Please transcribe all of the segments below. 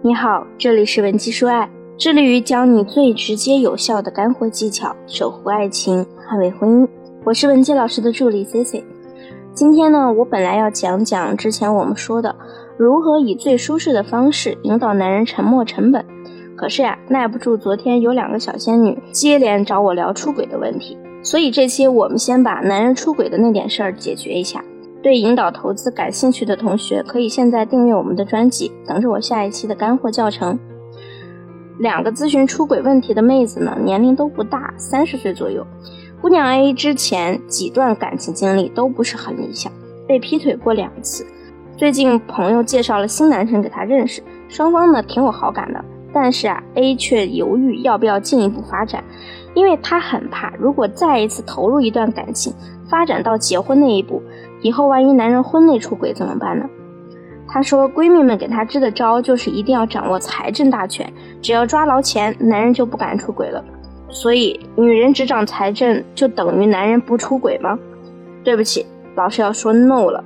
你好，这里是文姬说爱，致力于教你最直接有效的干货技巧，守护爱情，捍卫婚姻。我是文姬老师的助理 C C。今天呢，我本来要讲讲之前我们说的如何以最舒适的方式引导男人沉没成本，可是呀，耐不住昨天有两个小仙女接连找我聊出轨的问题，所以这期我们先把男人出轨的那点事儿解决一下。对引导投资感兴趣的同学，可以现在订阅我们的专辑，等着我下一期的干货教程。两个咨询出轨问题的妹子呢，年龄都不大，三十岁左右。姑娘 A 之前几段感情经历都不是很理想，被劈腿过两次。最近朋友介绍了新男生给她认识，双方呢挺有好感的，但是啊，A 却犹豫要不要进一步发展，因为她很怕，如果再一次投入一段感情，发展到结婚那一步。以后万一男人婚内出轨怎么办呢？她说，闺蜜们给她支的招就是一定要掌握财政大权，只要抓牢钱，男人就不敢出轨了。所以，女人执掌财政就等于男人不出轨吗？对不起，老师要说 no 了。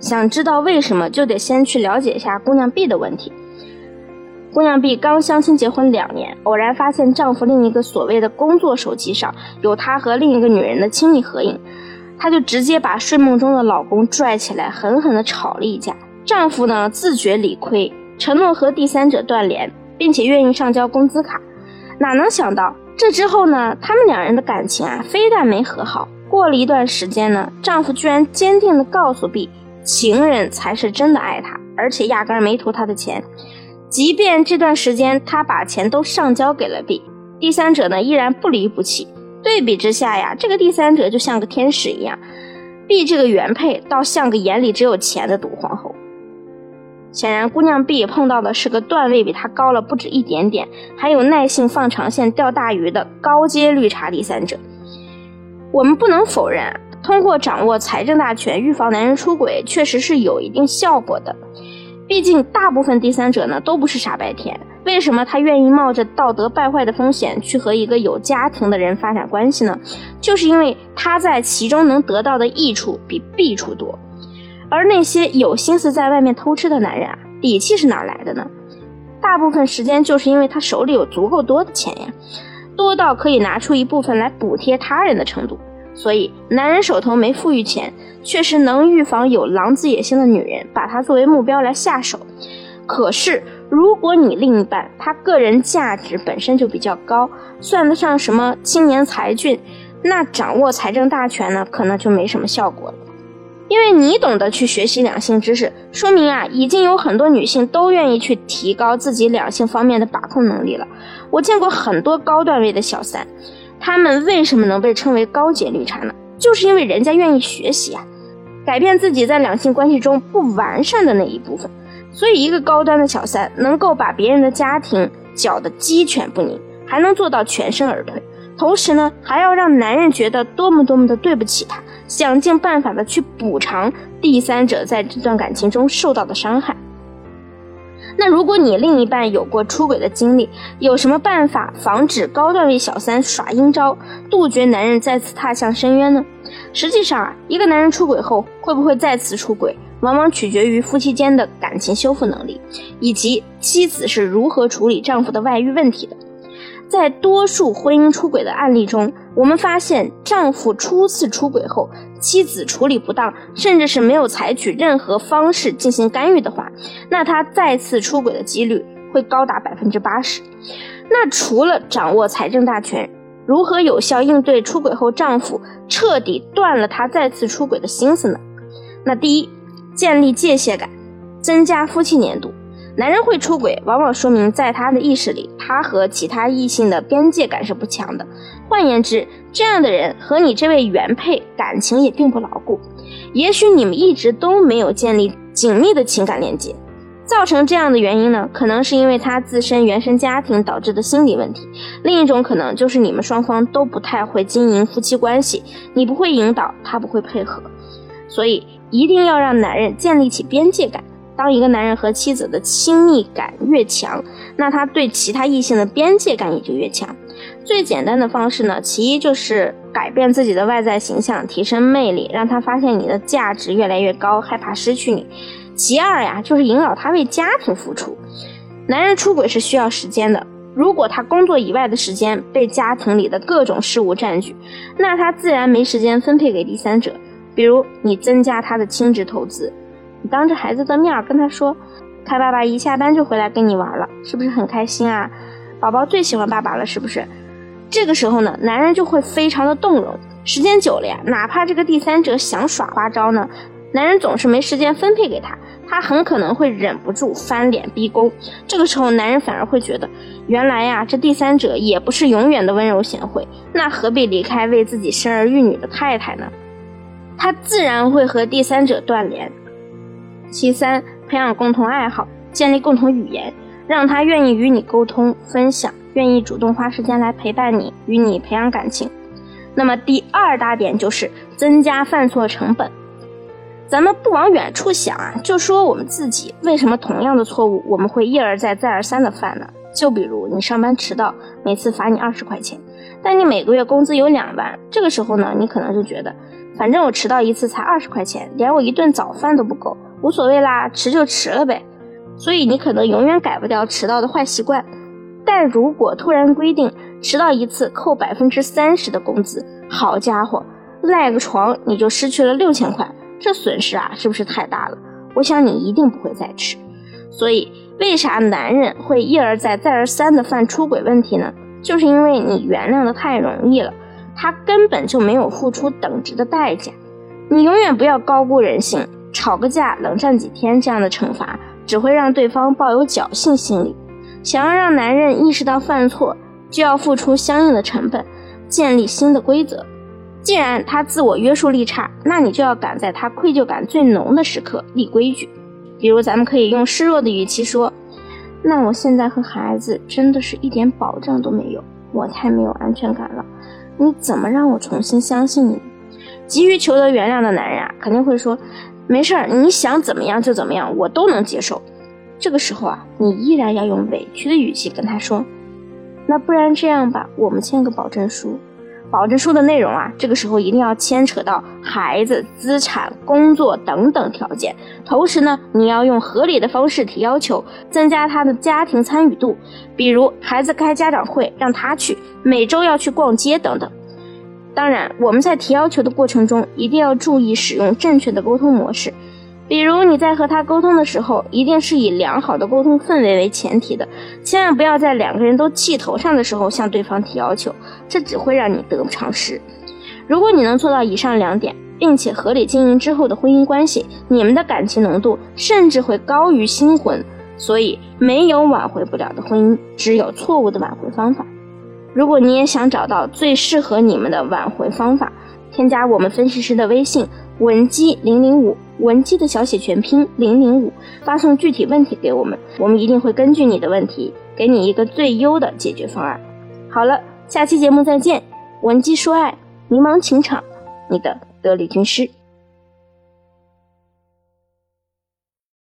想知道为什么，就得先去了解一下姑娘 B 的问题。姑娘 B 刚相亲结婚两年，偶然发现丈夫另一个所谓的工作手机上有她和另一个女人的亲密合影。她就直接把睡梦中的老公拽起来，狠狠地吵了一架。丈夫呢，自觉理亏，承诺和第三者断联，并且愿意上交工资卡。哪能想到这之后呢？他们两人的感情啊，非但没和好，过了一段时间呢，丈夫居然坚定地告诉 B，情人才是真的爱她，而且压根没图她的钱。即便这段时间他把钱都上交给了 B，第三者呢，依然不离不弃。对比之下呀，这个第三者就像个天使一样，B 这个原配倒像个眼里只有钱的毒皇后。显然，姑娘 B 碰到的是个段位比她高了不止一点点，还有耐性放长线钓大鱼的高阶绿茶第三者。我们不能否认，通过掌握财政大权预防男人出轨，确实是有一定效果的。毕竟，大部分第三者呢都不是傻白甜。为什么他愿意冒着道德败坏的风险去和一个有家庭的人发展关系呢？就是因为他在其中能得到的益处比弊处多。而那些有心思在外面偷吃的男人啊，底气是哪来的呢？大部分时间就是因为他手里有足够多的钱呀，多到可以拿出一部分来补贴他人的程度。所以，男人手头没富裕钱，确实能预防有狼子野心的女人把他作为目标来下手。可是，如果你另一半他个人价值本身就比较高，算得上什么青年才俊，那掌握财政大权呢，可能就没什么效果了。因为你懂得去学习两性知识，说明啊，已经有很多女性都愿意去提高自己两性方面的把控能力了。我见过很多高段位的小三，他们为什么能被称为高阶绿茶呢？就是因为人家愿意学习啊，改变自己在两性关系中不完善的那一部分。所以，一个高端的小三能够把别人的家庭搅得鸡犬不宁，还能做到全身而退，同时呢，还要让男人觉得多么多么的对不起他，想尽办法的去补偿第三者在这段感情中受到的伤害。那如果你另一半有过出轨的经历，有什么办法防止高段位小三耍阴招，杜绝男人再次踏向深渊呢？实际上啊，一个男人出轨后会不会再次出轨？往往取决于夫妻间的感情修复能力，以及妻子是如何处理丈夫的外遇问题的。在多数婚姻出轨的案例中，我们发现，丈夫初次出轨后，妻子处理不当，甚至是没有采取任何方式进行干预的话，那他再次出轨的几率会高达百分之八十。那除了掌握财政大权，如何有效应对出轨后丈夫彻底断了他再次出轨的心思呢？那第一。建立界限感，增加夫妻粘度。男人会出轨，往往说明在他的意识里，他和其他异性的边界感是不强的。换言之，这样的人和你这位原配感情也并不牢固。也许你们一直都没有建立紧密的情感连接。造成这样的原因呢，可能是因为他自身原生家庭导致的心理问题。另一种可能就是你们双方都不太会经营夫妻关系，你不会引导，他不会配合。所以一定要让男人建立起边界感。当一个男人和妻子的亲密感越强，那他对其他异性的边界感也就越强。最简单的方式呢，其一就是改变自己的外在形象，提升魅力，让他发现你的价值越来越高，害怕失去你。其二呀，就是引导他为家庭付出。男人出轨是需要时间的。如果他工作以外的时间被家庭里的各种事务占据，那他自然没时间分配给第三者。比如你增加他的亲职投资，你当着孩子的面跟他说：“看爸爸一下班就回来跟你玩了，是不是很开心啊？宝宝最喜欢爸爸了，是不是？”这个时候呢，男人就会非常的动容。时间久了呀，哪怕这个第三者想耍花招呢，男人总是没时间分配给他。他很可能会忍不住翻脸逼宫，这个时候男人反而会觉得，原来呀，这第三者也不是永远的温柔贤惠，那何必离开为自己生儿育女的太太呢？他自然会和第三者断联。其三，培养共同爱好，建立共同语言，让他愿意与你沟通分享，愿意主动花时间来陪伴你，与你培养感情。那么第二大点就是增加犯错成本。咱们不往远处想啊，就说我们自己为什么同样的错误我们会一而再再而三的犯呢？就比如你上班迟到，每次罚你二十块钱，但你每个月工资有两万，这个时候呢，你可能就觉得，反正我迟到一次才二十块钱，连我一顿早饭都不够，无所谓啦，迟就迟了呗。所以你可能永远改不掉迟到的坏习惯。但如果突然规定迟到一次扣百分之三十的工资，好家伙，赖个床你就失去了六千块。这损失啊，是不是太大了？我想你一定不会再吃。所以，为啥男人会一而再、再而三的犯出轨问题呢？就是因为你原谅的太容易了，他根本就没有付出等值的代价。你永远不要高估人性，吵个架、冷战几天这样的惩罚，只会让对方抱有侥幸心理。想要让男人意识到犯错，就要付出相应的成本，建立新的规则。既然他自我约束力差，那你就要赶在他愧疚感最浓的时刻立规矩。比如，咱们可以用示弱的语气说：“那我现在和孩子真的是一点保障都没有，我太没有安全感了。你怎么让我重新相信你？”急于求得原谅的男人啊，肯定会说：“没事儿，你想怎么样就怎么样，我都能接受。”这个时候啊，你依然要用委屈的语气跟他说：“那不然这样吧，我们签个保证书。”保证书的内容啊，这个时候一定要牵扯到孩子、资产、工作等等条件。同时呢，你要用合理的方式提要求，增加他的家庭参与度。比如孩子开家长会，让他去；每周要去逛街等等。当然，我们在提要求的过程中，一定要注意使用正确的沟通模式。比如你在和他沟通的时候，一定是以良好的沟通氛围为前提的，千万不要在两个人都气头上的时候向对方提要求，这只会让你得不偿失。如果你能做到以上两点，并且合理经营之后的婚姻关系，你们的感情浓度甚至会高于新婚。所以，没有挽回不了的婚姻，只有错误的挽回方法。如果你也想找到最适合你们的挽回方法，添加我们分析师的微信文姬零零五。文姬的小写全拼零零五，发送具体问题给我们，我们一定会根据你的问题，给你一个最优的解决方案。好了，下期节目再见。文姬说爱，迷茫情场，你的得力军师。